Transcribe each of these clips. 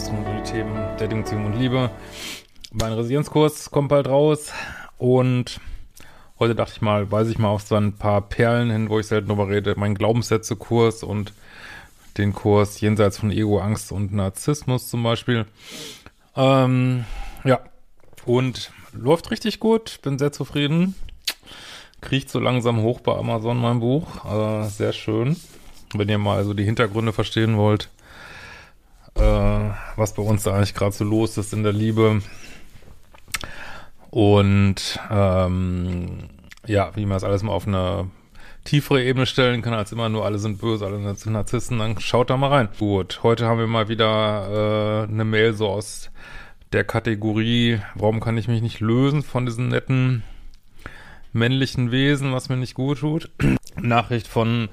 Audio-Podcast rund um die Themen Dating, Beziehung und Liebe. Mein Resilienzkurs kommt bald raus und heute dachte ich mal, weise ich mal auf so ein paar Perlen hin, wo ich selten drüber rede. Mein Glaubenssätze-Kurs und den Kurs Jenseits von Ego, Angst und Narzissmus zum Beispiel. Ähm, ja, und läuft richtig gut, bin sehr zufrieden. Kriecht so langsam hoch bei Amazon mein Buch, äh, sehr schön. Wenn ihr mal also die Hintergründe verstehen wollt, äh, was bei uns da eigentlich gerade so los ist in der Liebe. Und ähm, ja, wie man das alles mal auf eine tiefere Ebene stellen kann, als immer nur alle sind böse, alle sind Narzissten, dann schaut da mal rein. Gut, heute haben wir mal wieder äh, eine Mail so aus der Kategorie, warum kann ich mich nicht lösen von diesen netten männlichen Wesen, was mir nicht gut tut. Nachricht von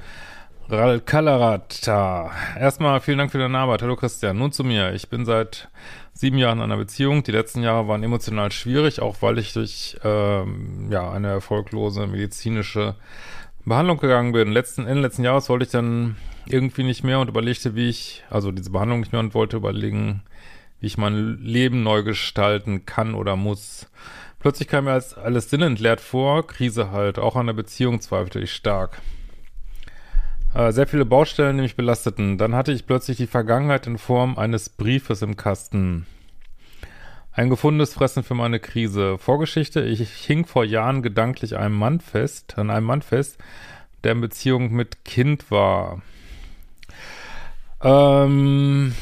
Ral Kalarata. Erstmal vielen Dank für deine Arbeit. Hallo Christian. Nun zu mir. Ich bin seit sieben Jahren in einer Beziehung. Die letzten Jahre waren emotional schwierig, auch weil ich durch ähm, ja eine erfolglose medizinische Behandlung gegangen bin. Letzten Ende letzten Jahres wollte ich dann irgendwie nicht mehr und überlegte, wie ich, also diese Behandlung nicht mehr und wollte überlegen, wie ich mein Leben neu gestalten kann oder muss. Plötzlich kam mir als alles sinnentleert vor, Krise halt, auch an der Beziehung zweifelte ich stark. Äh, sehr viele Baustellen, die mich belasteten. Dann hatte ich plötzlich die Vergangenheit in Form eines Briefes im Kasten. Ein gefundenes Fressen für meine Krise. Vorgeschichte, ich hing vor Jahren gedanklich einem Mann fest, an einem Mann fest, der in Beziehung mit Kind war. Ähm,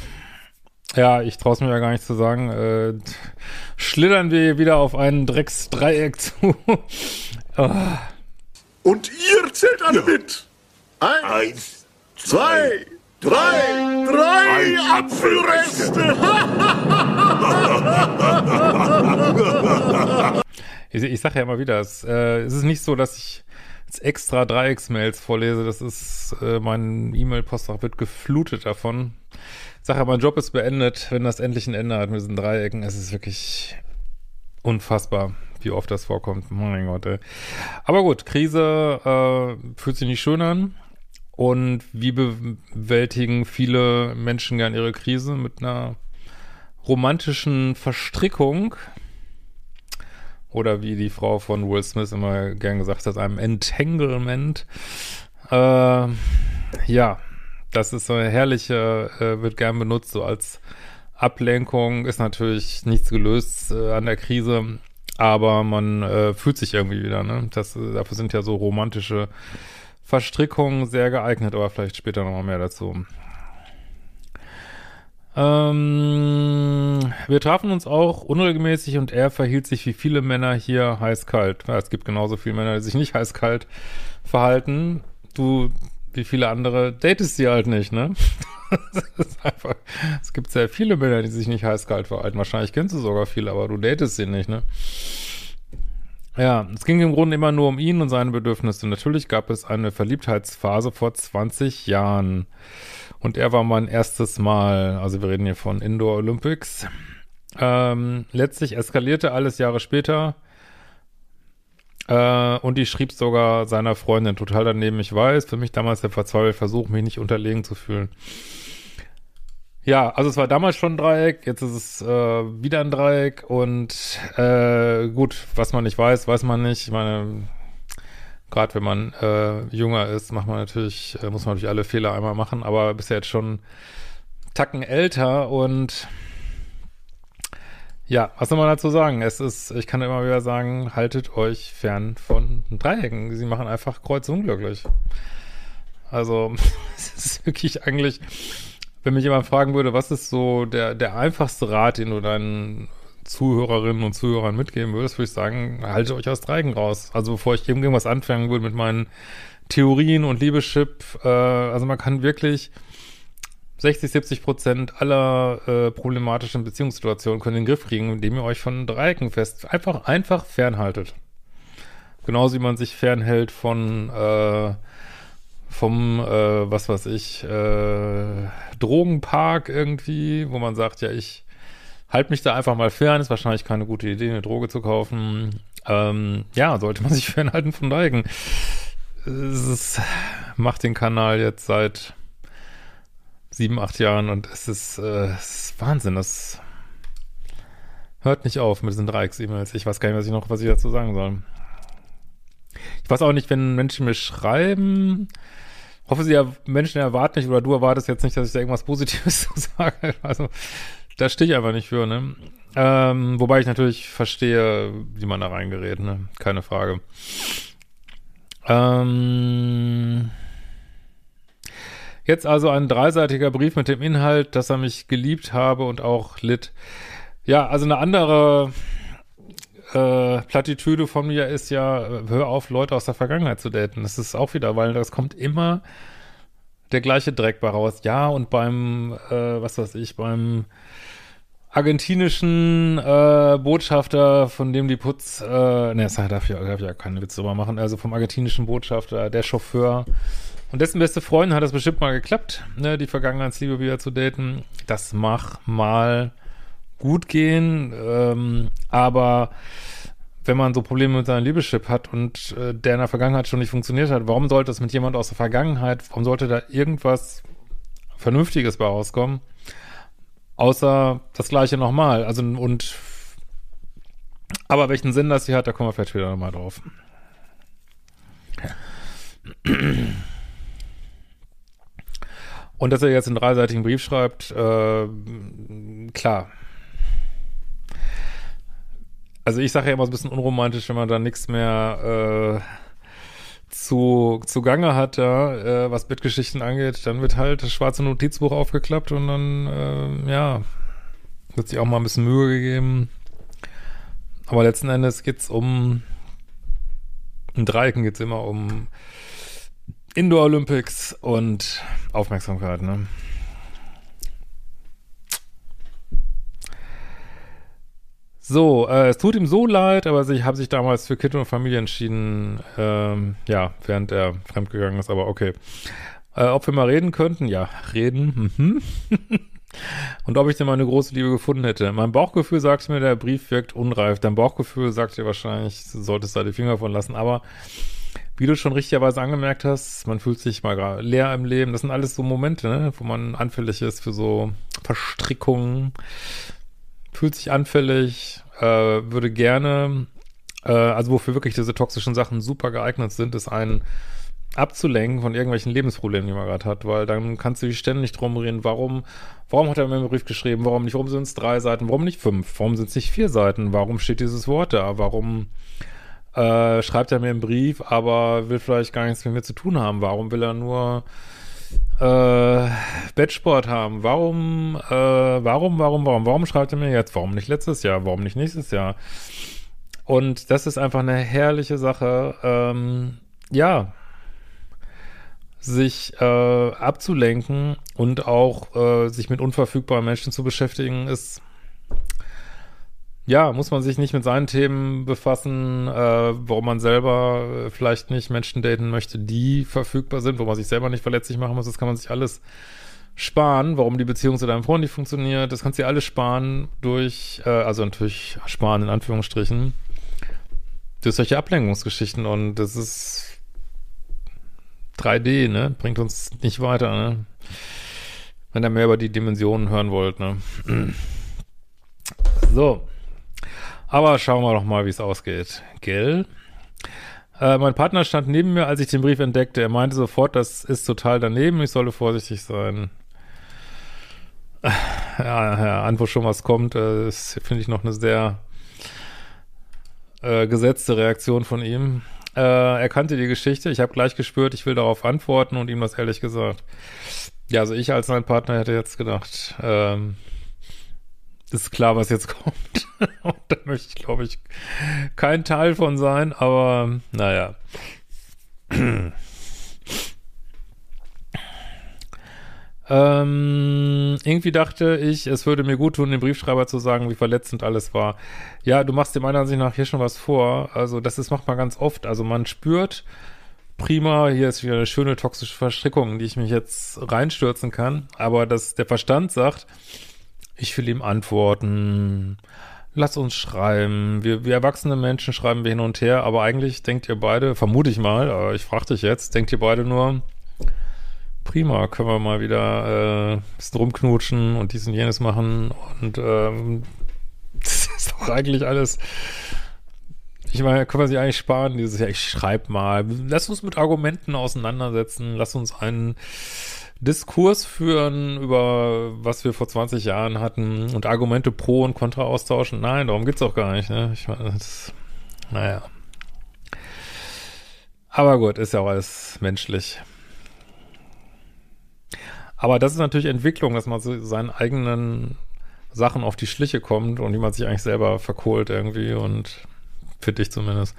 ja, ich traue es mir ja gar nicht zu sagen. Äh, schlittern wir wieder auf einen Drecksdreieck zu. oh. Und ihr zählt alle ja. mit. Eins, Eins zwei, drei, drei Apfelreste. ich, ich sage ja immer wieder, es, äh, es ist nicht so, dass ich jetzt extra Dreiecks-Mails vorlese. Das ist, äh, mein E-Mail-Postfach wird geflutet davon. Ich sage ja, mein Job ist beendet, wenn das endlich ein Ende hat mit diesen Dreiecken. Es ist wirklich unfassbar, wie oft das vorkommt. Mein Gott, ey. Aber gut, Krise äh, fühlt sich nicht schön an. Und wie bewältigen viele Menschen gern ihre Krise mit einer romantischen Verstrickung? Oder wie die Frau von Will Smith immer gern gesagt hat, einem Entanglement. Äh, ja, das ist so eine herrliche, äh, wird gern benutzt, so als Ablenkung, ist natürlich nichts gelöst äh, an der Krise, aber man äh, fühlt sich irgendwie wieder, ne? Das, äh, dafür sind ja so romantische Verstrickung sehr geeignet, aber vielleicht später nochmal mehr dazu. Ähm, wir trafen uns auch unregelmäßig und er verhielt sich wie viele Männer hier heiß-kalt. Ja, es gibt genauso viele Männer, die sich nicht heiß-kalt verhalten. Du, wie viele andere, datest sie halt nicht, ne? einfach, es gibt sehr viele Männer, die sich nicht heiß-kalt verhalten. Wahrscheinlich kennst du sogar viele, aber du datest sie nicht, ne? Ja, es ging im Grunde immer nur um ihn und seine Bedürfnisse. Natürlich gab es eine Verliebtheitsphase vor 20 Jahren. Und er war mein erstes Mal, also wir reden hier von Indoor Olympics. Ähm, letztlich eskalierte alles Jahre später. Äh, und ich schrieb sogar seiner Freundin total daneben. Ich weiß, für mich damals der verzweifelte Versuch, mich nicht unterlegen zu fühlen. Ja, also es war damals schon ein Dreieck, jetzt ist es äh, wieder ein Dreieck und äh, gut, was man nicht weiß, weiß man nicht. Ich meine, gerade wenn man äh, jünger ist, macht man natürlich, äh, muss man natürlich alle Fehler einmal machen, aber bist jetzt schon Tacken älter und ja, was soll man dazu sagen? Es ist, ich kann immer wieder sagen, haltet euch fern von Dreiecken. Sie machen einfach kreuzunglücklich. Also, es ist wirklich eigentlich wenn mich jemand fragen würde, was ist so der, der einfachste Rat, den du deinen Zuhörerinnen und Zuhörern mitgeben würdest, würde ich sagen, halte euch aus Dreigen raus. Also bevor ich irgendwas anfangen würde mit meinen Theorien und Liebeschip, äh, also man kann wirklich 60, 70 Prozent aller äh, problematischen Beziehungssituationen können in den Griff kriegen, indem ihr euch von Dreiecken fest, einfach, einfach fernhaltet. Genauso wie man sich fernhält von äh, vom, äh, was weiß ich, äh, Drogenpark irgendwie, wo man sagt, ja, ich halte mich da einfach mal fern, ist wahrscheinlich keine gute Idee, eine Droge zu kaufen. Ähm, ja, sollte man sich fernhalten von Dreigen. Es macht den Kanal jetzt seit sieben, acht Jahren und es ist, äh, es ist Wahnsinn, das hört nicht auf mit diesen Dreiecks-E-Mails. Ich weiß gar nicht, was ich noch, was ich dazu sagen soll. Ich weiß auch nicht, wenn Menschen mir schreiben, hoffe sie ja, Menschen erwarten nicht, oder du erwartest jetzt nicht, dass ich da irgendwas Positives zu sage. Also, da stehe ich einfach nicht für, ne? Ähm, wobei ich natürlich verstehe, wie man da reingerät, ne? Keine Frage. Ähm, jetzt also ein dreiseitiger Brief mit dem Inhalt, dass er mich geliebt habe und auch litt. Ja, also eine andere äh, Plattitüde von mir ist ja, äh, hör auf, Leute aus der Vergangenheit zu daten. Das ist auch wieder, weil das kommt immer der gleiche Dreck bei raus. Ja, und beim, äh, was weiß ich, beim argentinischen äh, Botschafter, von dem die Putz, äh, ne, darf ich, darf ich ja keine Witze drüber machen, also vom argentinischen Botschafter, der Chauffeur und dessen beste Freundin hat das bestimmt mal geklappt, ne, die Vergangenheitsliebe wieder zu daten. Das mach mal gut gehen, ähm, aber wenn man so Probleme mit seinem Liebeschip hat und äh, der in der Vergangenheit schon nicht funktioniert hat, warum sollte es mit jemand aus der Vergangenheit, warum sollte da irgendwas Vernünftiges bei rauskommen? Außer das gleiche nochmal. Also und aber welchen Sinn das hier hat, da kommen wir vielleicht später nochmal drauf. Und dass er jetzt einen dreiseitigen Brief schreibt, äh, klar, also ich sage ja immer so ein bisschen unromantisch, wenn man da nichts mehr äh, zu, zu Gange hat, ja, äh, was Bettgeschichten angeht, dann wird halt das schwarze Notizbuch aufgeklappt und dann, äh, ja, wird sich auch mal ein bisschen Mühe gegeben. Aber letzten Endes geht's um, in Dreiecken geht's immer um Indoor Olympics und Aufmerksamkeit, ne? So, äh, es tut ihm so leid, aber sie haben sich damals für Kind und Familie entschieden, ähm, ja, während er fremdgegangen ist, aber okay. Äh, ob wir mal reden könnten? Ja, reden. Mhm. und ob ich denn mal eine große Liebe gefunden hätte. Mein Bauchgefühl sagt mir, der Brief wirkt unreif. Dein Bauchgefühl sagt dir wahrscheinlich, du solltest da die Finger von lassen, aber wie du schon richtigerweise angemerkt hast, man fühlt sich mal leer im Leben. Das sind alles so Momente, ne, wo man anfällig ist für so Verstrickungen, fühlt sich anfällig, äh, würde gerne, äh, also wofür wirklich diese toxischen Sachen super geeignet sind, ist einen abzulenken von irgendwelchen Lebensproblemen, die man gerade hat, weil dann kannst du dich ständig drum reden, warum, warum hat er mir einen Brief geschrieben, warum nicht, warum sind es drei Seiten, warum nicht fünf, warum sind es nicht vier Seiten, warum steht dieses Wort da, warum äh, schreibt er mir einen Brief, aber will vielleicht gar nichts mit mir zu tun haben, warum will er nur äh, Bettsport haben. Warum, äh, warum, warum, warum, warum schreibt er mir jetzt? Warum nicht letztes Jahr? Warum nicht nächstes Jahr? Und das ist einfach eine herrliche Sache, ähm, ja, sich äh, abzulenken und auch äh, sich mit unverfügbaren Menschen zu beschäftigen, ist ja, muss man sich nicht mit seinen Themen befassen, äh, warum man selber äh, vielleicht nicht Menschen daten möchte, die verfügbar sind, wo man sich selber nicht verletzlich machen muss. Das kann man sich alles sparen. Warum die Beziehung zu deinem Freund nicht funktioniert, das kannst du dir alles sparen durch, äh, also natürlich sparen in Anführungsstrichen, durch solche Ablenkungsgeschichten. Und das ist 3D, ne? Bringt uns nicht weiter, ne? Wenn ihr mehr über die Dimensionen hören wollt, ne? So. Aber schauen wir doch mal, wie es ausgeht. Gell? Äh, mein Partner stand neben mir, als ich den Brief entdeckte. Er meinte sofort, das ist total daneben, ich solle vorsichtig sein. Ja, ja, Antwort schon, was kommt, äh, ist, finde ich, noch eine sehr äh, gesetzte Reaktion von ihm. Äh, er kannte die Geschichte, ich habe gleich gespürt, ich will darauf antworten und ihm das ehrlich gesagt. Ja, also ich als sein Partner hätte jetzt gedacht, ähm, ist klar, was jetzt kommt. Und da möchte ich, glaube ich, kein Teil von sein, aber naja. ähm, irgendwie dachte ich, es würde mir gut tun, dem Briefschreiber zu sagen, wie verletzend alles war. Ja, du machst dem meiner Ansicht nach hier schon was vor. Also, das ist, macht man ganz oft. Also, man spürt, prima, hier ist wieder eine schöne toxische Verstrickung, in die ich mich jetzt reinstürzen kann. Aber dass der Verstand sagt, ich will ihm antworten. Lass uns schreiben. Wir, wir erwachsene Menschen schreiben wir hin und her, aber eigentlich denkt ihr beide, vermute ich mal, aber ich frage dich jetzt, denkt ihr beide nur, prima, können wir mal wieder äh, bisschen rumknutschen und dies und jenes machen und ähm, das ist doch eigentlich alles. Ich meine, können wir sich eigentlich sparen, dieses Jahr, ich schreib mal, lass uns mit Argumenten auseinandersetzen, lass uns einen Diskurs führen über was wir vor 20 Jahren hatten und Argumente pro und contra austauschen. Nein, darum geht's auch gar nicht, ne? Ich meine, das, naja. Aber gut, ist ja auch alles menschlich. Aber das ist natürlich Entwicklung, dass man so seinen eigenen Sachen auf die Schliche kommt und wie man sich eigentlich selber verkohlt irgendwie und finde ich zumindest.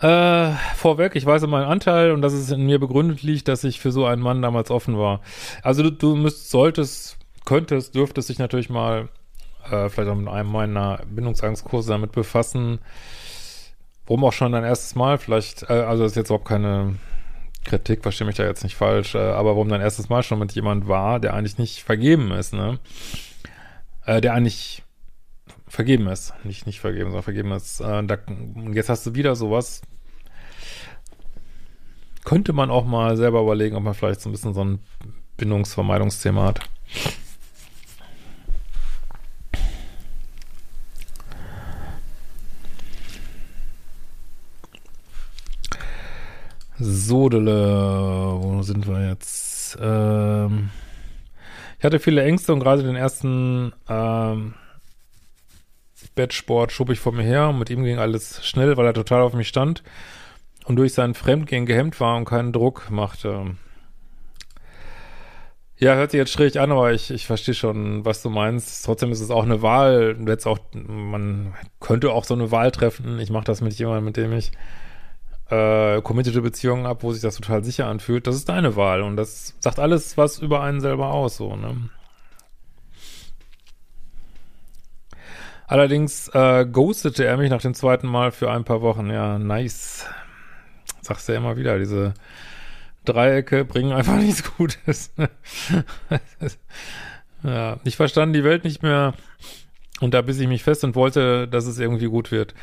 Äh, vorweg, ich weiß meinen Anteil und dass es in mir begründet liegt, dass ich für so einen Mann damals offen war. Also du, du müsst, solltest, könntest, dürftest dich natürlich mal äh, vielleicht auch mit einem meiner Bindungsangstkurse damit befassen. Warum auch schon dein erstes Mal? Vielleicht, äh, also das ist jetzt überhaupt keine Kritik, verstehe mich da jetzt nicht falsch, äh, aber warum dein erstes Mal schon mit jemand war, der eigentlich nicht vergeben ist, ne? Äh, der eigentlich vergeben ist. Nicht, nicht vergeben, sondern vergeben ist. Äh, da, jetzt hast du wieder sowas. Könnte man auch mal selber überlegen, ob man vielleicht so ein bisschen so ein Bindungsvermeidungsthema hat. Sodele, wo sind wir jetzt? Ähm, ich hatte viele Ängste und gerade den ersten ähm, Bettsport schob ich vor mir her und mit ihm ging alles schnell, weil er total auf mich stand und durch seinen Fremdgehen gehemmt war und keinen Druck machte. Ja, hört sich jetzt schräg an, aber ich, ich verstehe schon, was du meinst. Trotzdem ist es auch eine Wahl. Jetzt auch, man könnte auch so eine Wahl treffen. Ich mache das mit jemandem, mit dem ich äh, committed Beziehungen habe, wo sich das total sicher anfühlt. Das ist deine Wahl und das sagt alles was über einen selber aus, so, ne? Allerdings äh, ghostete er mich nach dem zweiten Mal für ein paar Wochen. Ja, nice. Sagst du ja immer wieder, diese Dreiecke bringen einfach nichts Gutes. ja, ich verstand die Welt nicht mehr und da biss ich mich fest und wollte, dass es irgendwie gut wird.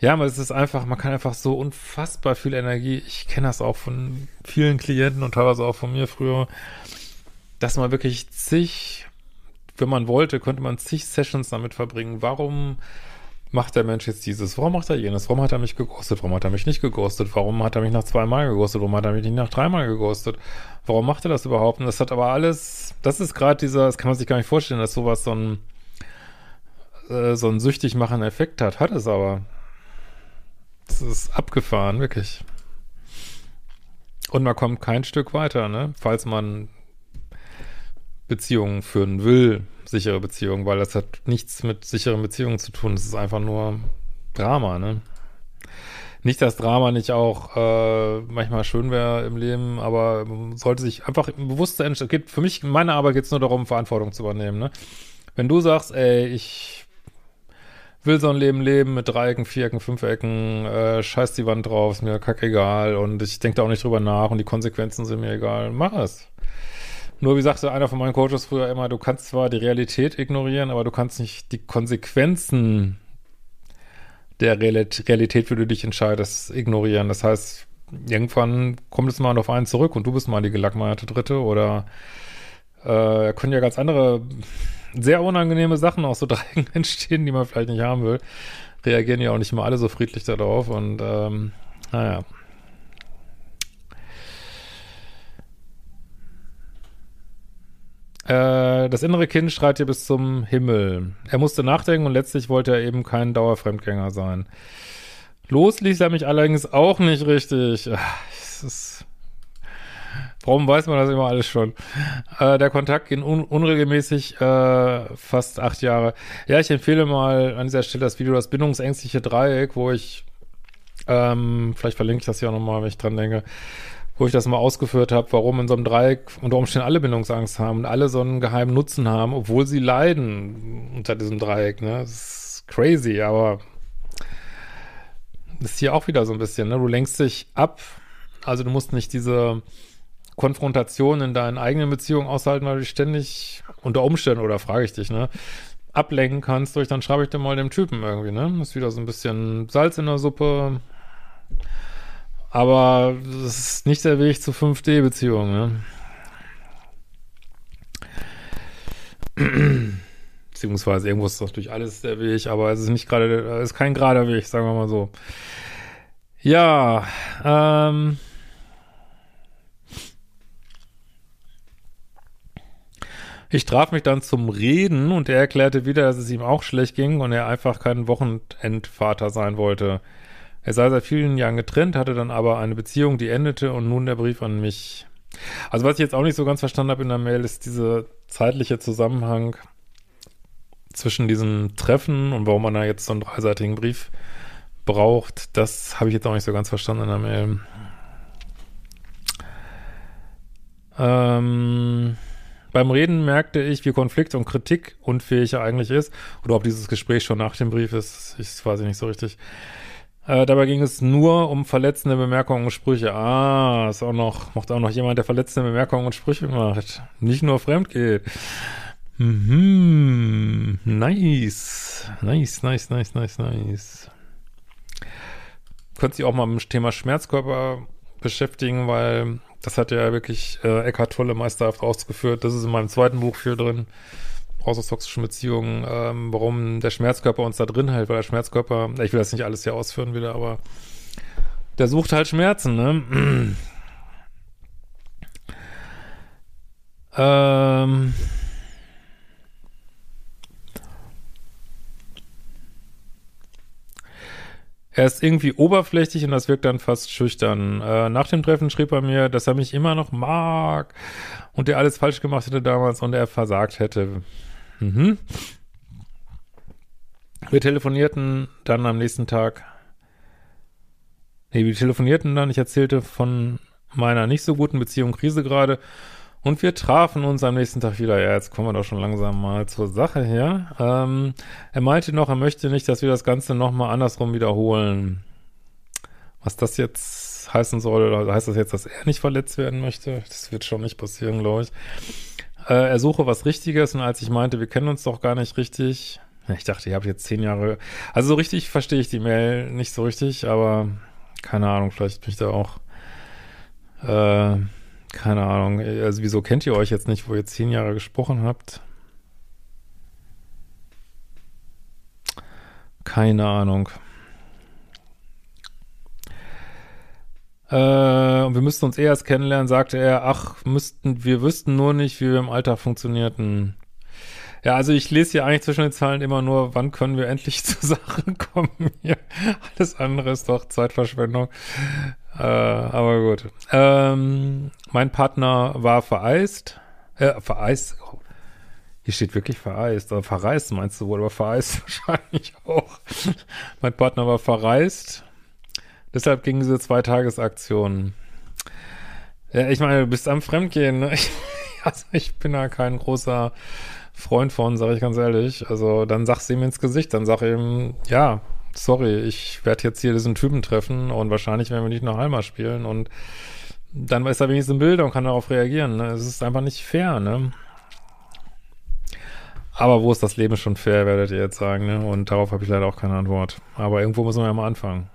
Ja, aber es ist einfach, man kann einfach so unfassbar viel Energie, ich kenne das auch von vielen Klienten und teilweise auch von mir früher, dass man wirklich zig wenn man wollte, könnte man zig Sessions damit verbringen. Warum macht der Mensch jetzt dieses? Warum macht er jenes? Warum hat er mich geghostet? Warum hat er mich nicht geghostet? Warum hat er mich nach zweimal geghostet? Warum hat er mich nicht nach dreimal geghostet? Warum macht er das überhaupt? Und das hat aber alles, das ist gerade dieser, das kann man sich gar nicht vorstellen, dass sowas so ein, äh, so ein süchtig machenden Effekt hat. Hat es aber. Das ist abgefahren, wirklich. Und man kommt kein Stück weiter, ne? Falls man Beziehungen führen will, sichere Beziehungen, weil das hat nichts mit sicheren Beziehungen zu tun. Das ist einfach nur Drama, ne? Nicht, dass Drama nicht auch äh, manchmal schön wäre im Leben, aber man sollte sich einfach bewusster entscheiden. Für mich, in meiner Arbeit geht es nur darum, Verantwortung zu übernehmen. Ne? Wenn du sagst, ey, ich will so ein Leben leben mit Dreiecken, Vierecken, Fünfecken, äh, scheiß die Wand drauf, ist mir kackegal und ich denke da auch nicht drüber nach und die Konsequenzen sind mir egal, mach es. Nur wie sagte einer von meinen Coaches früher immer, du kannst zwar die Realität ignorieren, aber du kannst nicht die Konsequenzen der Realität, für die du dich entscheidest, ignorieren. Das heißt, irgendwann kommt es mal auf einen zurück und du bist mal die gelackmeierte Dritte oder äh, können ja ganz andere, sehr unangenehme Sachen aus so Dreiecken entstehen, die man vielleicht nicht haben will. Reagieren ja auch nicht immer alle so friedlich darauf und ähm, naja. Äh, das innere Kind schreit hier bis zum Himmel. Er musste nachdenken und letztlich wollte er eben kein Dauerfremdgänger sein. Los ließ er mich allerdings auch nicht richtig. Ach, ist, warum weiß man das immer alles schon? Äh, der Kontakt ging un unregelmäßig äh, fast acht Jahre. Ja, ich empfehle mal an dieser Stelle das Video Das bindungsängstliche Dreieck, wo ich, ähm, vielleicht verlinke ich das auch nochmal, wenn ich dran denke, wo ich das mal ausgeführt habe, warum in so einem Dreieck unter Umständen alle Bindungsangst haben und alle so einen geheimen Nutzen haben, obwohl sie leiden unter diesem Dreieck. Ne? Das ist crazy, aber das ist hier auch wieder so ein bisschen. Ne? Du lenkst dich ab, also du musst nicht diese Konfrontation in deinen eigenen Beziehungen aushalten, weil du dich ständig unter Umständen, oder frage ich dich, ne, ablenken kannst durch, dann schreibe ich dir mal dem Typen irgendwie, ne? Ist wieder so ein bisschen Salz in der Suppe, Aber das ist nicht der Weg zu 5D-Beziehungen, ne? Beziehungsweise irgendwo ist durch alles der Weg, aber es ist nicht gerade, es ist kein gerader Weg, sagen wir mal so. Ja, ähm. Ich traf mich dann zum Reden und er erklärte wieder, dass es ihm auch schlecht ging und er einfach kein Wochenendvater sein wollte. Er sei seit vielen Jahren getrennt, hatte dann aber eine Beziehung, die endete und nun der Brief an mich. Also was ich jetzt auch nicht so ganz verstanden habe in der Mail, ist dieser zeitliche Zusammenhang zwischen diesen Treffen und warum man da jetzt so einen dreiseitigen Brief braucht. Das habe ich jetzt auch nicht so ganz verstanden in der Mail. Ähm... Beim Reden merkte ich, wie Konflikt und Kritik unfähig er eigentlich ist. Oder ob dieses Gespräch schon nach dem Brief ist, ich weiß nicht so richtig. Äh, dabei ging es nur um verletzende Bemerkungen und Sprüche. Ah, ist auch noch, macht auch noch jemand, der verletzende Bemerkungen und Sprüche macht. Nicht nur fremd geht. Mhm, nice. Nice, nice, nice, nice, nice. Könnt ihr auch mal mit dem Thema Schmerzkörper beschäftigen, weil das hat ja wirklich äh, Eckhart Tolle meisterhaft ausgeführt. Das ist in meinem zweiten Buch viel drin. Raus aus toxischen Beziehungen, ähm, warum der Schmerzkörper uns da drin hält, weil der Schmerzkörper, ich will das nicht alles hier ausführen wieder, aber der sucht halt Schmerzen, ne? ähm, Er ist irgendwie oberflächlich und das wirkt dann fast schüchtern. Äh, nach dem Treffen schrieb er mir, dass er mich immer noch mag und er alles falsch gemacht hätte damals und er versagt hätte. Mhm. Wir telefonierten dann am nächsten Tag. Nee, wir telefonierten dann. Ich erzählte von meiner nicht so guten Beziehung, Krise gerade und wir trafen uns am nächsten Tag wieder. Ja, jetzt kommen wir doch schon langsam mal zur Sache her. Ähm, er meinte noch, er möchte nicht, dass wir das Ganze nochmal andersrum wiederholen. Was das jetzt heißen soll, heißt das jetzt, dass er nicht verletzt werden möchte? Das wird schon nicht passieren, glaube ich. Äh, er suche was Richtiges und als ich meinte, wir kennen uns doch gar nicht richtig. Ich dachte, ihr habt jetzt zehn Jahre. Also so richtig verstehe ich die Mail nicht so richtig, aber keine Ahnung, vielleicht bin ich da auch. Äh, keine Ahnung. Also wieso kennt ihr euch jetzt nicht, wo ihr zehn Jahre gesprochen habt? Keine Ahnung. Äh, und wir müssten uns eh erst kennenlernen, sagte er. Ach, müssten, wir wüssten nur nicht, wie wir im Alltag funktionierten. Ja, also ich lese hier eigentlich zwischen den Zahlen immer nur, wann können wir endlich zu Sachen kommen hier. Alles andere ist doch Zeitverschwendung. Äh, aber gut. Ähm, mein Partner war vereist. Äh, vereist. Hier steht wirklich vereist. Oder verreist meinst du wohl, aber vereist wahrscheinlich auch. mein Partner war verreist. Deshalb ging diese Zweitagesaktion. Ja, ich meine, du bist am Fremdgehen. Ne? Ich, also ich bin da kein großer Freund von, sage ich ganz ehrlich. Also dann sag's ihm ins Gesicht. Dann sag ihm, ja, sorry, ich werde jetzt hier diesen Typen treffen und wahrscheinlich werden wir nicht nach Halma spielen und dann ist er wenigstens im Bild und kann darauf reagieren. Ne? Es ist einfach nicht fair, ne? Aber wo ist das Leben schon fair, werdet ihr jetzt sagen, ne? Und darauf habe ich leider auch keine Antwort. Aber irgendwo muss man ja mal anfangen.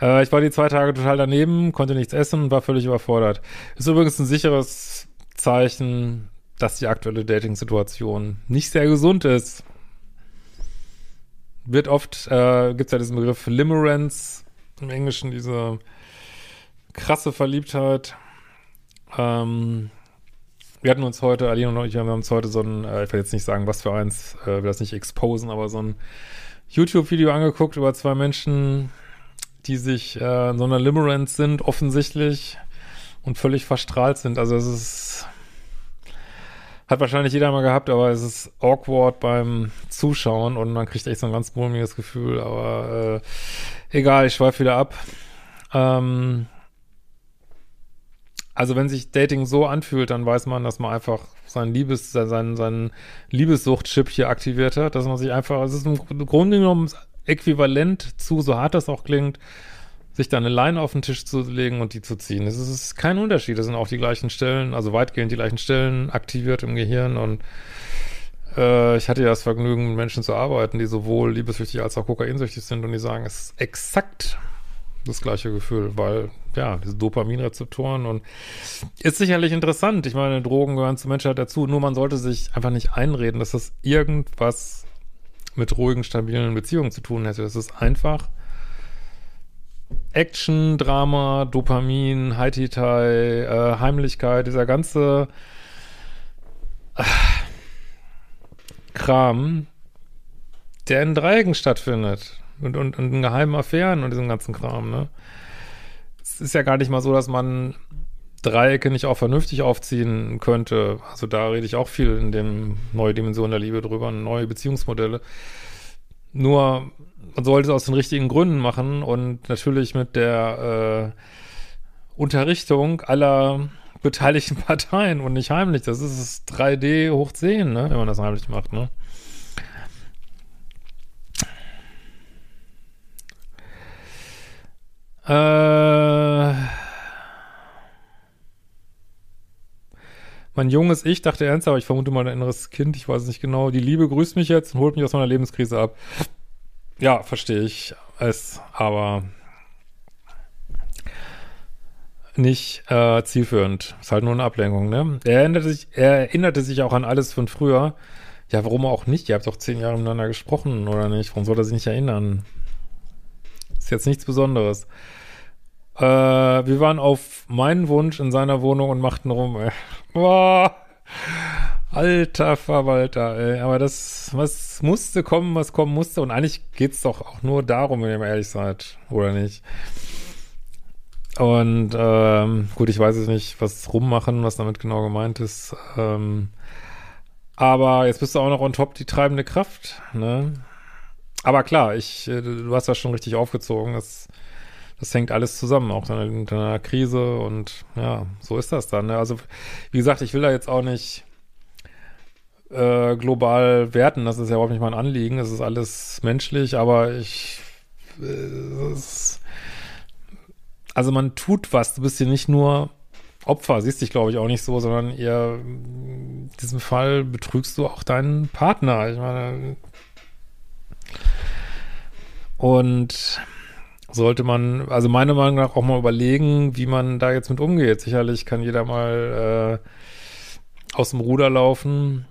Äh, ich war die zwei Tage total daneben, konnte nichts essen und war völlig überfordert. Ist übrigens ein sicheres Zeichen, dass die aktuelle Dating-Situation nicht sehr gesund ist wird oft, äh, gibt es ja diesen Begriff Limerence im Englischen, diese krasse Verliebtheit. Ähm, wir hatten uns heute, Aline und ich, wir haben uns heute so ein, äh, ich will jetzt nicht sagen, was für eins, äh, will das nicht exposen, aber so ein YouTube-Video angeguckt über zwei Menschen, die sich äh, in so einer Limerence sind, offensichtlich, und völlig verstrahlt sind. Also es ist hat wahrscheinlich jeder mal gehabt, aber es ist awkward beim Zuschauen und man kriegt echt so ein ganz mulmiges Gefühl. Aber äh, egal, ich schweife wieder ab. Ähm, also wenn sich Dating so anfühlt, dann weiß man, dass man einfach sein Liebes, sein, sein Liebessucht-Chip hier aktiviert hat, dass man sich einfach, es ist im Grunde genommen äquivalent zu, so hart das auch klingt, sich da eine Leine auf den Tisch zu legen und die zu ziehen. Es ist kein Unterschied. Das sind auch die gleichen Stellen, also weitgehend die gleichen Stellen aktiviert im Gehirn und äh, ich hatte ja das Vergnügen, mit Menschen zu arbeiten, die sowohl liebessüchtig als auch kokainsüchtig sind und die sagen, es ist exakt das gleiche Gefühl, weil, ja, diese Dopaminrezeptoren und ist sicherlich interessant. Ich meine, Drogen gehören zur Menschheit dazu, nur man sollte sich einfach nicht einreden, dass das irgendwas mit ruhigen, stabilen Beziehungen zu tun hätte. Das ist einfach Action, Drama, Dopamin, Haititai, äh, Heimlichkeit, dieser ganze äh, Kram, der in Dreiecken stattfindet und, und, und in geheimen Affären und diesem ganzen Kram, ne? Es ist ja gar nicht mal so, dass man Dreiecke nicht auch vernünftig aufziehen könnte. Also da rede ich auch viel in dem Neue Dimension der Liebe drüber, neue Beziehungsmodelle. Nur, man sollte es aus den richtigen Gründen machen und natürlich mit der äh, Unterrichtung aller beteiligten Parteien und nicht heimlich. Das ist 3D hoch 10, ne, wenn man das heimlich macht, ne? Äh, mein junges Ich dachte ernst, aber ich vermute mal ein inneres Kind, ich weiß nicht genau. Die Liebe grüßt mich jetzt und holt mich aus meiner Lebenskrise ab. Ja, verstehe ich es, aber nicht äh, zielführend. Ist halt nur eine Ablenkung, ne? Er erinnerte sich, er erinnerte sich auch an alles von früher. Ja, warum auch nicht? Ihr habt doch zehn Jahre miteinander gesprochen, oder nicht? Warum soll er sich nicht erinnern? Ist jetzt nichts Besonderes. Äh, wir waren auf meinen Wunsch in seiner Wohnung und machten rum. Ey. Boah. Alter Verwalter, ey. Aber das, was musste kommen, was kommen musste. Und eigentlich geht's doch auch nur darum, wenn ihr mal ehrlich seid, oder nicht? Und ähm, gut, ich weiß jetzt nicht, was rummachen, was damit genau gemeint ist. Ähm, aber jetzt bist du auch noch on top die treibende Kraft, ne? Aber klar, ich, äh, du hast das schon richtig aufgezogen. Das das hängt alles zusammen, auch in einer Krise und ja, so ist das dann. Ne? Also, wie gesagt, ich will da jetzt auch nicht äh, global werten, das ist ja überhaupt nicht mein Anliegen, es ist alles menschlich, aber ich äh, es, also man tut was, du bist hier nicht nur Opfer, siehst dich, glaube ich, auch nicht so, sondern eher in diesem Fall betrügst du auch deinen Partner. Ich meine, und sollte man, also meiner Meinung nach auch mal überlegen, wie man da jetzt mit umgeht. Sicherlich kann jeder mal äh, aus dem Ruder laufen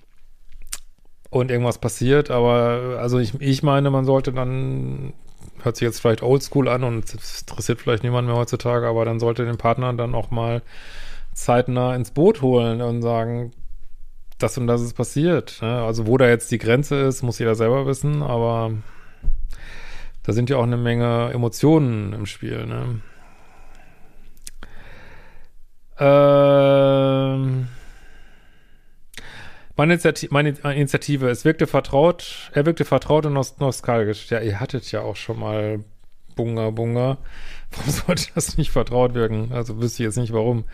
und irgendwas passiert, aber also ich, ich meine, man sollte dann, hört sich jetzt vielleicht oldschool an und interessiert vielleicht niemand mehr heutzutage, aber dann sollte den Partner dann auch mal zeitnah ins Boot holen und sagen, das und das ist passiert. Ne? Also wo da jetzt die Grenze ist, muss jeder selber wissen, aber da sind ja auch eine Menge Emotionen im Spiel, ne? Ähm, meine, Initiative, meine Initiative, es wirkte vertraut, er wirkte vertraut und nostalgisch. Ja, ihr hattet ja auch schon mal Bunga Bunga. Warum sollte das nicht vertraut wirken? Also wüsste ich jetzt nicht warum.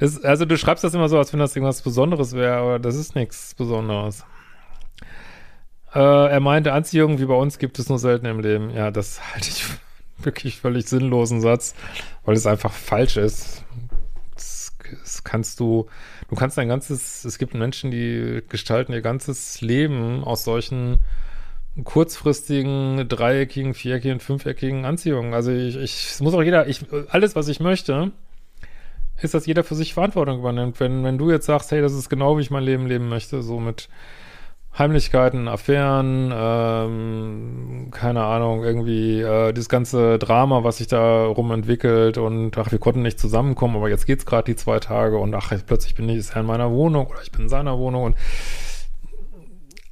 Das, also du schreibst das immer so, als wenn das irgendwas Besonderes wäre, aber das ist nichts Besonderes. Äh, er meinte, Anziehung wie bei uns gibt es nur selten im Leben. Ja, das halte ich wirklich völlig sinnlosen Satz, weil es einfach falsch ist. Das, das kannst du, du kannst dein ganzes, es gibt Menschen, die gestalten ihr ganzes Leben aus solchen kurzfristigen, dreieckigen, viereckigen, fünfeckigen Anziehungen. Also ich, ich, es muss auch jeder, ich, alles, was ich möchte, ist, dass jeder für sich Verantwortung übernimmt. Wenn, wenn du jetzt sagst, hey, das ist genau, wie ich mein Leben leben möchte, so mit Heimlichkeiten, Affären, ähm, keine Ahnung, irgendwie äh, dieses ganze Drama, was sich da rum entwickelt und ach, wir konnten nicht zusammenkommen, aber jetzt geht's gerade die zwei Tage und ach, jetzt plötzlich bin ich ist er in meiner Wohnung oder ich bin in seiner Wohnung und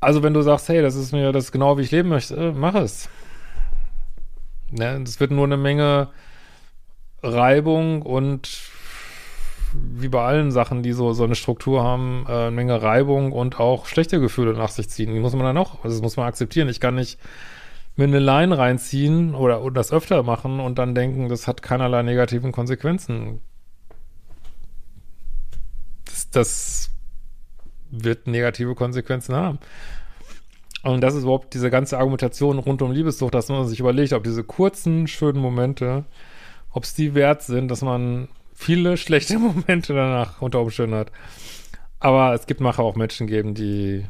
also wenn du sagst, hey, das ist mir das ist genau wie ich leben möchte, mach es. Ne, es wird nur eine Menge Reibung und wie bei allen Sachen, die so, so eine Struktur haben, äh, eine Menge Reibung und auch schlechte Gefühle nach sich ziehen. Die muss man dann auch, also das muss man akzeptieren. Ich kann nicht mir eine Line reinziehen oder, oder das öfter machen und dann denken, das hat keinerlei negativen Konsequenzen. Das, das wird negative Konsequenzen haben. Und das ist überhaupt diese ganze Argumentation rund um Liebessucht, dass man sich überlegt, ob diese kurzen, schönen Momente, ob es die wert sind, dass man viele schlechte Momente danach unter Umständen hat. Aber es gibt Macher auch Menschen geben, die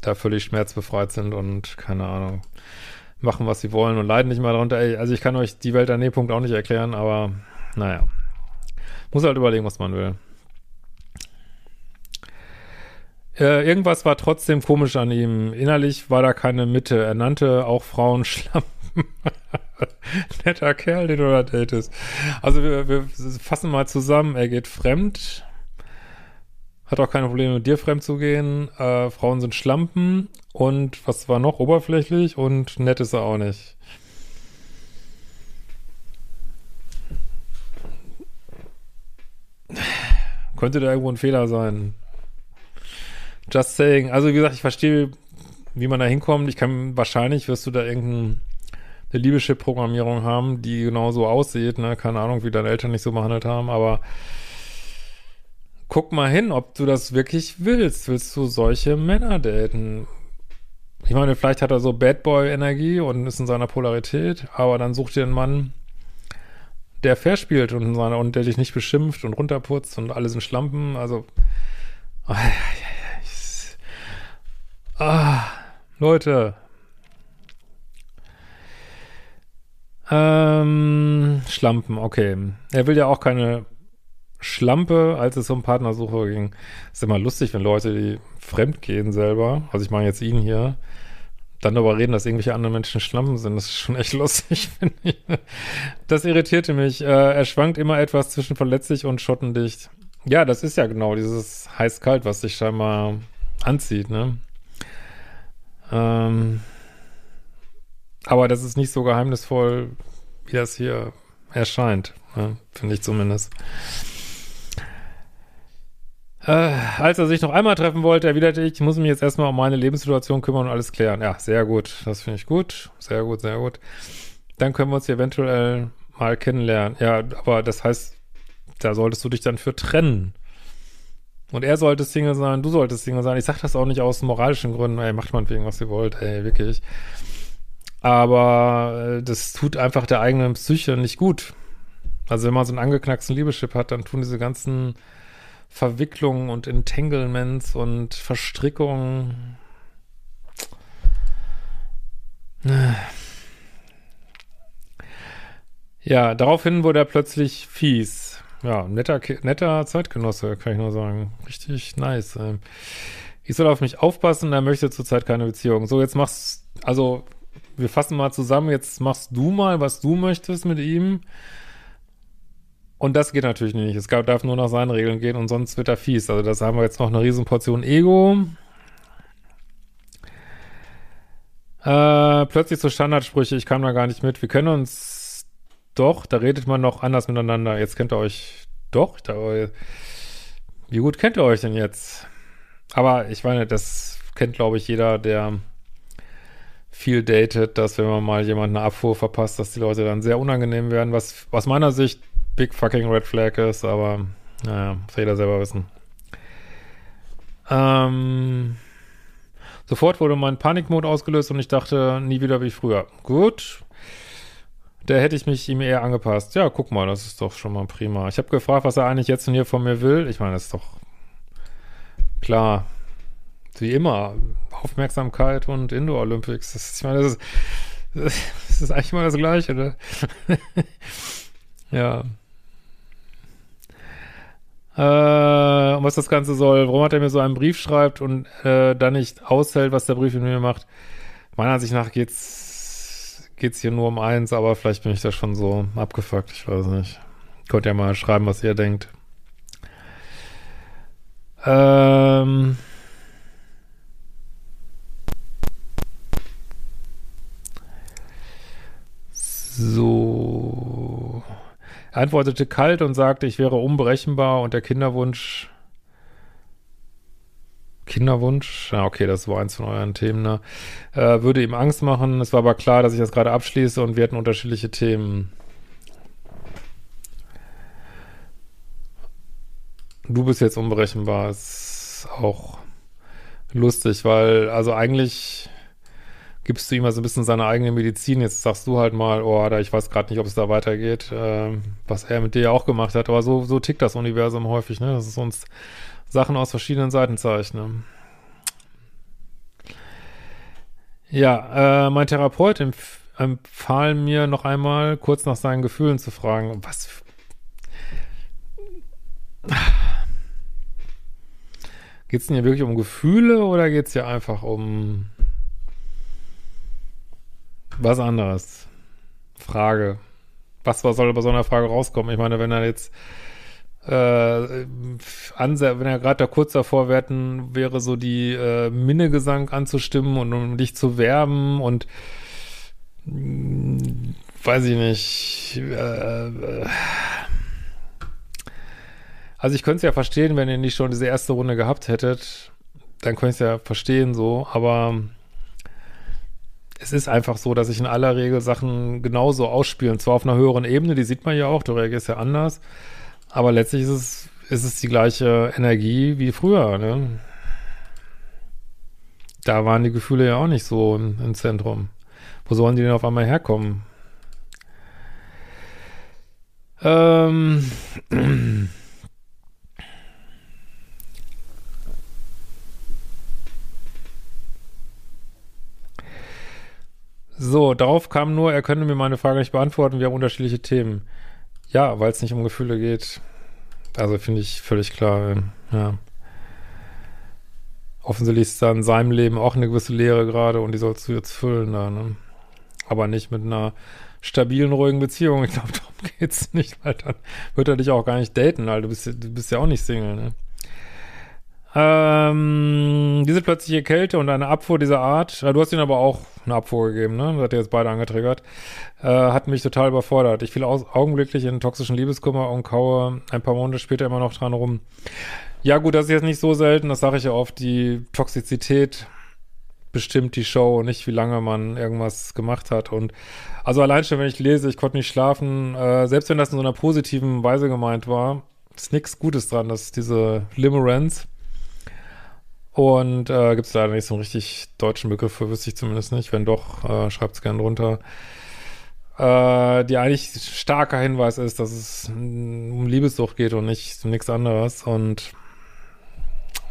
da völlig schmerzbefreit sind und keine Ahnung. machen, was sie wollen und leiden nicht mal darunter. Also ich kann euch die Welt an dem Punkt auch nicht erklären, aber naja. Muss halt überlegen, was man will. Äh, irgendwas war trotzdem komisch an ihm. Innerlich war da keine Mitte. Er nannte auch Frauen Schlampen. Netter Kerl, den du da datest. Also wir, wir fassen mal zusammen. Er geht fremd. Hat auch keine Probleme mit dir fremd zu gehen. Äh, Frauen sind Schlampen. Und was war noch? Oberflächlich und nett ist er auch nicht. Könnte da irgendwo ein Fehler sein. Just saying. Also wie gesagt, ich verstehe, wie man da hinkommt. Ich kann, wahrscheinlich wirst du da irgendeine Liebeschip-Programmierung haben, die genauso aussieht, ne? Keine Ahnung, wie deine Eltern nicht so behandelt haben, aber guck mal hin, ob du das wirklich willst. Willst du solche Männer daten? Ich meine, vielleicht hat er so Bad Boy-Energie und ist in seiner Polarität, aber dann such dir einen Mann, der fair spielt und, seine, und der dich nicht beschimpft und runterputzt und alle sind Schlampen. Also, oh, ja, ja, Ah, Leute. Ähm, Schlampen, okay. Er will ja auch keine Schlampe, als es um Partnersuche ging. Ist immer lustig, wenn Leute, die fremd gehen selber, also ich meine jetzt ihn hier, dann darüber reden, dass irgendwelche anderen Menschen Schlampen sind. Das ist schon echt lustig, finde ich. Das irritierte mich. Äh, er schwankt immer etwas zwischen verletzlich und schottendicht. Ja, das ist ja genau dieses heiß-kalt, was sich scheinbar anzieht, ne? Ähm, aber das ist nicht so geheimnisvoll, wie das hier erscheint, ne? finde ich zumindest. Äh, als er sich noch einmal treffen wollte, erwiderte ich, ich muss mich jetzt erstmal um meine Lebenssituation kümmern und alles klären. Ja, sehr gut. Das finde ich gut. Sehr gut, sehr gut. Dann können wir uns eventuell mal kennenlernen. Ja, aber das heißt, da solltest du dich dann für trennen. Und er sollte Single sein, du solltest Single sein. Ich sag das auch nicht aus moralischen Gründen, ey, macht man wegen, was ihr wollt, ey, wirklich. Aber äh, das tut einfach der eigenen Psyche nicht gut. Also wenn man so einen angeknacksten Liebeschip hat, dann tun diese ganzen Verwicklungen und Entanglements und Verstrickungen. Ja, daraufhin wurde er plötzlich fies. Ja, netter, netter Zeitgenosse, kann ich nur sagen. Richtig nice. Ähm. Ich soll auf mich aufpassen, er möchte zurzeit keine Beziehung. So, jetzt machst, also, wir fassen mal zusammen, jetzt machst du mal, was du möchtest mit ihm. Und das geht natürlich nicht. Es darf nur nach seinen Regeln gehen und sonst wird er fies. Also das haben wir jetzt noch eine Riesenportion Ego. Äh, plötzlich so Standardsprüche, ich kam da gar nicht mit. Wir können uns doch, da redet man noch anders miteinander. Jetzt kennt ihr euch doch. Da, wie gut kennt ihr euch denn jetzt? Aber ich meine, das kennt, glaube ich, jeder, der viel datet, dass wenn man mal jemanden eine Abfuhr verpasst, dass die Leute dann sehr unangenehm werden, was aus meiner Sicht big fucking red flag ist, aber naja, muss jeder selber wissen. Ähm, sofort wurde mein Panikmod ausgelöst und ich dachte, nie wieder wie früher. Gut, der hätte ich mich ihm eher angepasst. Ja, guck mal, das ist doch schon mal prima. Ich habe gefragt, was er eigentlich jetzt und hier von mir will. Ich meine, das ist doch klar. Wie immer, Aufmerksamkeit und Indoor Olympics. Das, ich meine, das ist, das ist eigentlich mal das Gleiche, ne? ja. Äh, was das Ganze soll, warum hat er mir so einen Brief schreibt und äh, dann nicht aushält, was der Brief mit mir macht. Meiner Ansicht nach geht's geht es hier nur um eins, aber vielleicht bin ich da schon so abgefuckt, ich weiß nicht. Könnt ihr mal schreiben, was ihr denkt. Ähm. So. Er antwortete kalt und sagte, ich wäre unberechenbar und der Kinderwunsch Kinderwunsch, ja, okay, das war eins von euren Themen, ne? Äh, würde ihm Angst machen. Es war aber klar, dass ich das gerade abschließe und wir hatten unterschiedliche Themen. Du bist jetzt unberechenbar, ist auch lustig, weil, also eigentlich gibst du ihm mal so ein bisschen seine eigene Medizin. Jetzt sagst du halt mal, oh, da, ich weiß gerade nicht, ob es da weitergeht, äh, was er mit dir ja auch gemacht hat. Aber so, so tickt das Universum häufig, ne? Das ist uns Sachen aus verschiedenen Seiten zeichne. Ja, äh, mein Therapeut empf empfahl mir noch einmal, kurz nach seinen Gefühlen zu fragen, was. Geht es denn hier wirklich um Gefühle oder geht es hier einfach um was anderes? Frage. Was, was soll bei so einer Frage rauskommen? Ich meine, wenn er jetzt äh, wenn er gerade da kurz davor werden, wäre so die äh, Minnegesang anzustimmen und um dich zu werben und mh, mm, weiß ich nicht. Äh, äh, also ich könnte es ja verstehen, wenn ihr nicht schon diese erste Runde gehabt hättet, dann könnte ich es ja verstehen so, aber es ist einfach so, dass ich in aller Regel Sachen genauso ausspielen, zwar auf einer höheren Ebene, die sieht man ja auch, du reagierst ja anders, aber letztlich ist es, ist es die gleiche Energie wie früher. Ne? Da waren die Gefühle ja auch nicht so im, im Zentrum. Wo sollen die denn auf einmal herkommen? Ähm. So, darauf kam nur, er könne mir meine Frage nicht beantworten, wir haben unterschiedliche Themen. Ja, weil es nicht um Gefühle geht. Also finde ich völlig klar, ja. Offensichtlich ist da in seinem Leben auch eine gewisse Leere gerade und die sollst du jetzt füllen da, ne? Aber nicht mit einer stabilen, ruhigen Beziehung. Ich glaube, darum geht's nicht, weil dann wird er dich auch gar nicht daten, weil du bist, du bist ja auch nicht Single, ne? Ähm, diese plötzliche Kälte und eine Abfuhr dieser Art, du hast ihn aber auch eine Abfuhr gegeben, ne? Das hat ihr jetzt beide angetriggert, äh, hat mich total überfordert. Ich fiel aus, augenblicklich in toxischen Liebeskummer und kaue ein paar Monate später immer noch dran rum. Ja gut, das ist jetzt nicht so selten, das sage ich ja oft, die Toxizität bestimmt die Show, nicht wie lange man irgendwas gemacht hat. Und also allein schon, wenn ich lese, ich konnte nicht schlafen, äh, selbst wenn das in so einer positiven Weise gemeint war, ist nichts Gutes dran, dass diese Limerence und äh, gibt es leider nicht so einen richtig deutschen Begriff für, wüsste ich zumindest nicht. Wenn doch, äh, schreibt es gerne drunter. Äh, die eigentlich starker Hinweis ist, dass es um Liebessucht geht und nicht um nichts anderes. Und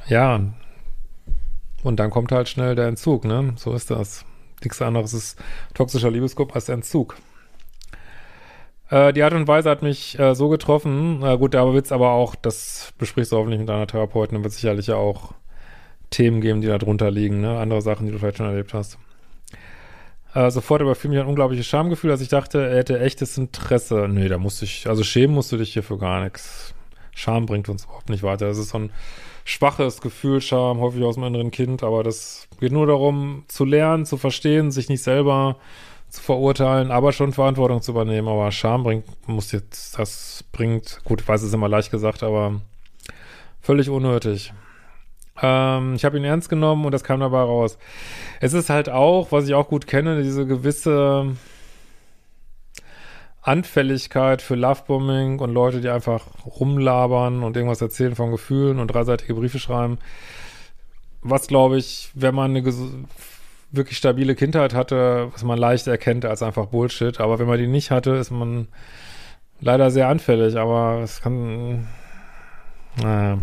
ja, und dann kommt halt schnell der Entzug, ne? So ist das. Nichts anderes ist toxischer Liebeskummer als Entzug. Äh, die Art und Weise hat mich äh, so getroffen. Äh, gut, aber wird's aber auch, das besprichst du hoffentlich mit deiner Therapeutin, wird sicherlich ja auch Themen geben, die da drunter liegen, ne? Andere Sachen, die du vielleicht schon erlebt hast. Äh, sofort überfiel mich ein unglaubliches Schamgefühl, als ich dachte, er hätte echtes Interesse. Nee, da musste ich, also schämen musst du dich hier für gar nichts. Scham bringt uns überhaupt nicht weiter. Das ist so ein schwaches Gefühl, Scham, häufig aus dem inneren Kind, aber das geht nur darum, zu lernen, zu verstehen, sich nicht selber zu verurteilen, aber schon Verantwortung zu übernehmen. Aber Scham bringt, muss jetzt, das bringt, gut, ich weiß, es ist immer leicht gesagt, aber völlig unnötig. Ähm, ich habe ihn ernst genommen und das kam dabei raus. Es ist halt auch, was ich auch gut kenne, diese gewisse Anfälligkeit für Lovebombing und Leute, die einfach rumlabern und irgendwas erzählen von Gefühlen und dreiseitige Briefe schreiben. Was, glaube ich, wenn man eine wirklich stabile Kindheit hatte, was man leicht erkennt als einfach Bullshit. Aber wenn man die nicht hatte, ist man leider sehr anfällig. Aber es kann, naja.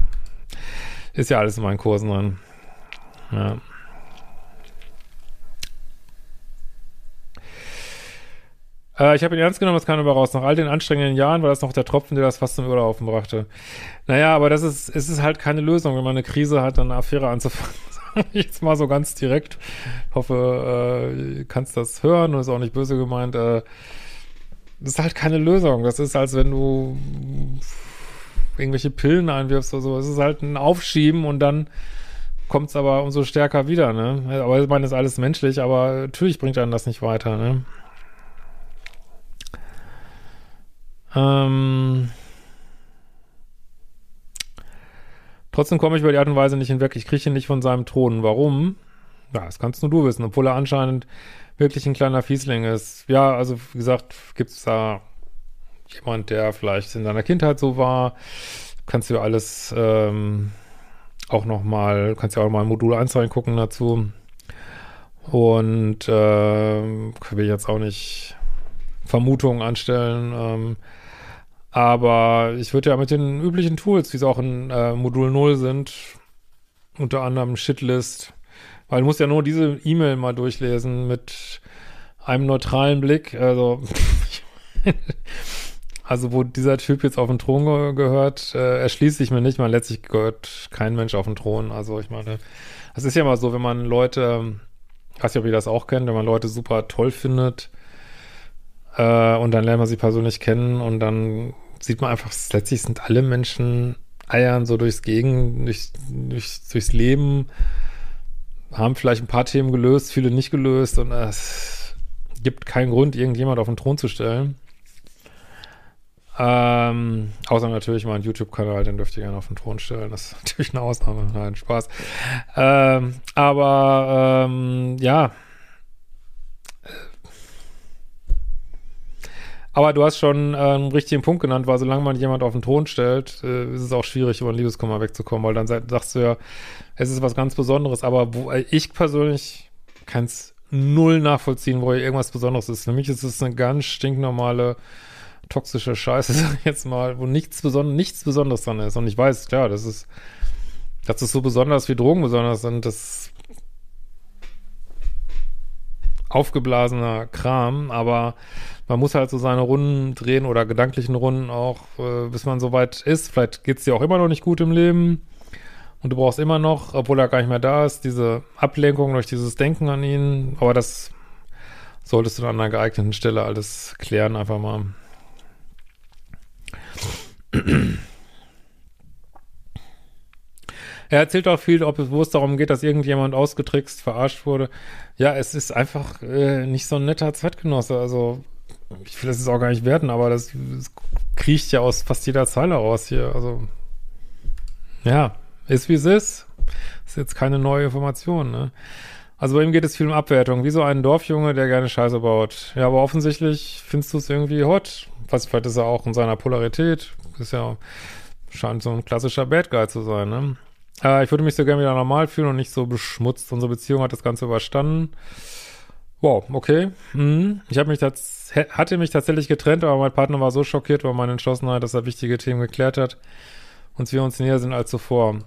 Ist ja alles in meinen Kursen drin. Ja. Äh, ich habe ihn ernst genommen, das kam aber raus. Nach all den anstrengenden Jahren war das noch der Tropfen, der das fast zum Überlaufen brachte. Naja, aber das ist, es ist halt keine Lösung, wenn man eine Krise hat, dann eine Affäre anzufangen. Jetzt mal so ganz direkt. Ich hoffe, äh, kannst das hören und ist auch nicht böse gemeint. Äh, das ist halt keine Lösung. Das ist, als wenn du irgendwelche Pillen einwirfst oder so. Es ist halt ein Aufschieben und dann kommt es aber umso stärker wieder, ne? Aber ich meine, das ist alles menschlich, aber natürlich bringt einen das nicht weiter, ne? Ähm Trotzdem komme ich über die Art und Weise nicht hinweg. Ich krieche nicht von seinem Thron. Warum? Ja, das kannst nur du wissen, obwohl er anscheinend wirklich ein kleiner Fiesling ist. Ja, also wie gesagt, gibt es da jemand, der vielleicht in seiner Kindheit so war, kannst du alles ähm, auch nochmal, kannst ja auch mal in Modul 1 reingucken dazu. Und äh, will jetzt auch nicht Vermutungen anstellen. Ähm, aber ich würde ja mit den üblichen Tools, wie sie auch in äh, Modul 0 sind, unter anderem Shitlist, Weil du musst ja nur diese E-Mail mal durchlesen mit einem neutralen Blick. Also, also wo dieser Typ jetzt auf den Thron ge gehört, äh, erschließt sich mir nicht. Man letztlich gehört kein Mensch auf den Thron. Also ich meine, es ist ja mal so, wenn man Leute, ich weiß nicht, ob ihr das auch kennt, wenn man Leute super toll findet äh, und dann lernt man sie persönlich kennen und dann sieht man einfach, letztlich sind alle Menschen eiern so durchs Gegen, durch, durch, durchs Leben, haben vielleicht ein paar Themen gelöst, viele nicht gelöst und es gibt keinen Grund, irgendjemand auf den Thron zu stellen. Ähm, außer natürlich meinen YouTube-Kanal, den dürfte ich gerne auf den Thron stellen. Das ist natürlich eine Ausnahme. Nein, Spaß. Ähm, aber ähm, ja. Aber du hast schon äh, einen richtigen Punkt genannt, weil solange man jemand auf den Thron stellt, äh, ist es auch schwierig, über ein Liebeskummer wegzukommen, weil dann sagst du ja, es ist was ganz Besonderes. Aber wo, äh, ich persönlich kann es null nachvollziehen, wo irgendwas Besonderes ist. Für mich ist es eine ganz stinknormale toxische Scheiße, sag ich jetzt mal, wo nichts, Beson nichts Besonderes dran ist. Und ich weiß, klar, das ist, das ist so besonders wie Drogen besonders sind, das aufgeblasener Kram, aber man muss halt so seine Runden drehen oder gedanklichen Runden auch, äh, bis man soweit ist. Vielleicht geht's dir auch immer noch nicht gut im Leben und du brauchst immer noch, obwohl er gar nicht mehr da ist, diese Ablenkung durch dieses Denken an ihn, aber das solltest du an einer geeigneten Stelle alles klären, einfach mal. Er erzählt auch viel, ob es, wo es darum geht, dass irgendjemand ausgetrickst, verarscht wurde. Ja, es ist einfach äh, nicht so ein netter Zeitgenosse. Also, ich will das jetzt auch gar nicht werten, aber das, das kriecht ja aus fast jeder Zeile raus hier. Also, ja, ist wie es ist. Ist jetzt keine neue Information, ne? Also bei ihm geht es viel um Abwertung, wie so ein Dorfjunge, der gerne Scheiße baut. Ja, aber offensichtlich findest du es irgendwie hot. Was, vielleicht ist er auch in seiner Polarität. Ist ja, scheint so ein klassischer Bad Guy zu sein, ne? Äh, ich würde mich so gerne wieder normal fühlen und nicht so beschmutzt. Unsere Beziehung hat das Ganze überstanden. Wow, okay. Mhm. Ich habe mich hatte mich tatsächlich getrennt, aber mein Partner war so schockiert über meine Entschlossenheit, dass er wichtige Themen geklärt hat und wir uns näher sind als zuvor.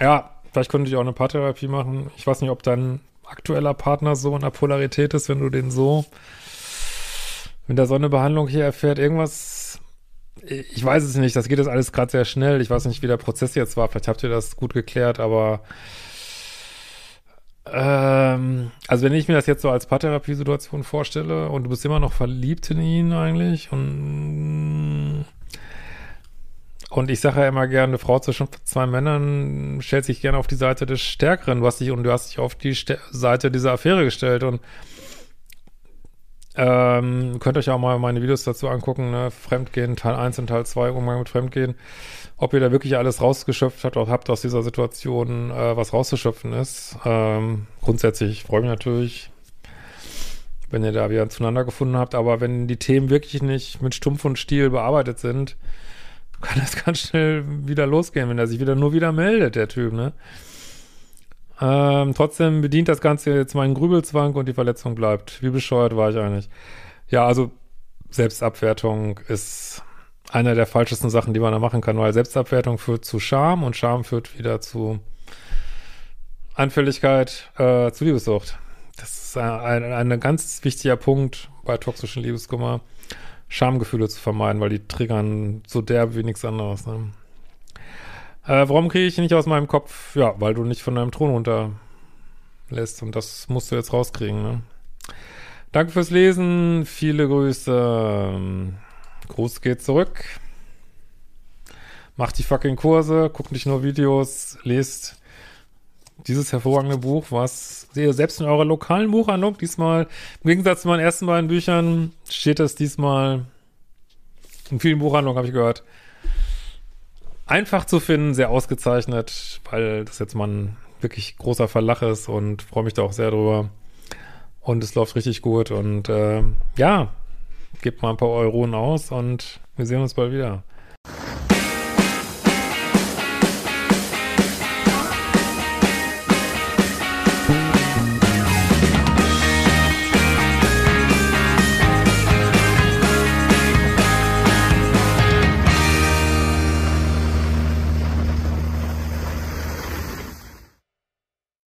Ja, vielleicht könnte ich auch eine Paartherapie machen. Ich weiß nicht, ob dein aktueller Partner so in der Polarität ist, wenn du den so, wenn der so eine Behandlung hier erfährt, irgendwas, ich weiß es nicht, das geht jetzt alles gerade sehr schnell. Ich weiß nicht, wie der Prozess jetzt war. Vielleicht habt ihr das gut geklärt, aber ähm, also wenn ich mir das jetzt so als Paartherapiesituation vorstelle und du bist immer noch verliebt in ihn eigentlich und und ich sage ja immer gerne, eine Frau zwischen zwei Männern stellt sich gerne auf die Seite des Stärkeren. Du hast dich, und du hast dich auf die St Seite dieser Affäre gestellt. Und ähm, könnt euch auch mal meine Videos dazu angucken, ne? Fremdgehen, Teil 1 und Teil 2, Umgang mit Fremdgehen. Ob ihr da wirklich alles rausgeschöpft habt, oder habt aus dieser Situation äh, was rauszuschöpfen ist. Ähm, grundsätzlich freue mich natürlich, wenn ihr da wieder zueinander gefunden habt. Aber wenn die Themen wirklich nicht mit Stumpf und Stiel bearbeitet sind, kann das ganz schnell wieder losgehen, wenn er sich wieder nur wieder meldet, der Typ, ne? Ähm, trotzdem bedient das Ganze jetzt meinen Grübelzwang und die Verletzung bleibt. Wie bescheuert war ich eigentlich? Ja, also Selbstabwertung ist einer der falschesten Sachen, die man da machen kann, weil Selbstabwertung führt zu Scham und Scham führt wieder zu Anfälligkeit, äh, zu Liebessucht. Das ist ein, ein, ganz wichtiger Punkt bei toxischen Liebeskummer. Schamgefühle zu vermeiden, weil die triggern so derb wie nichts anderes. Ne? Äh, warum kriege ich nicht aus meinem Kopf? Ja, weil du nicht von deinem Thron runterlässt und das musst du jetzt rauskriegen. Ne? Danke fürs Lesen, viele Grüße. Gruß geht zurück. Macht die fucking Kurse, guckt nicht nur Videos, lest dieses hervorragende Buch, was ihr selbst in eurer lokalen Buchhandlung diesmal, im Gegensatz zu meinen ersten beiden Büchern, steht es diesmal in vielen Buchhandlungen, habe ich gehört, einfach zu finden, sehr ausgezeichnet, weil das jetzt mal ein wirklich großer Verlach ist und freue mich da auch sehr drüber. Und es läuft richtig gut und äh, ja, gebt mal ein paar Euronen aus und wir sehen uns bald wieder.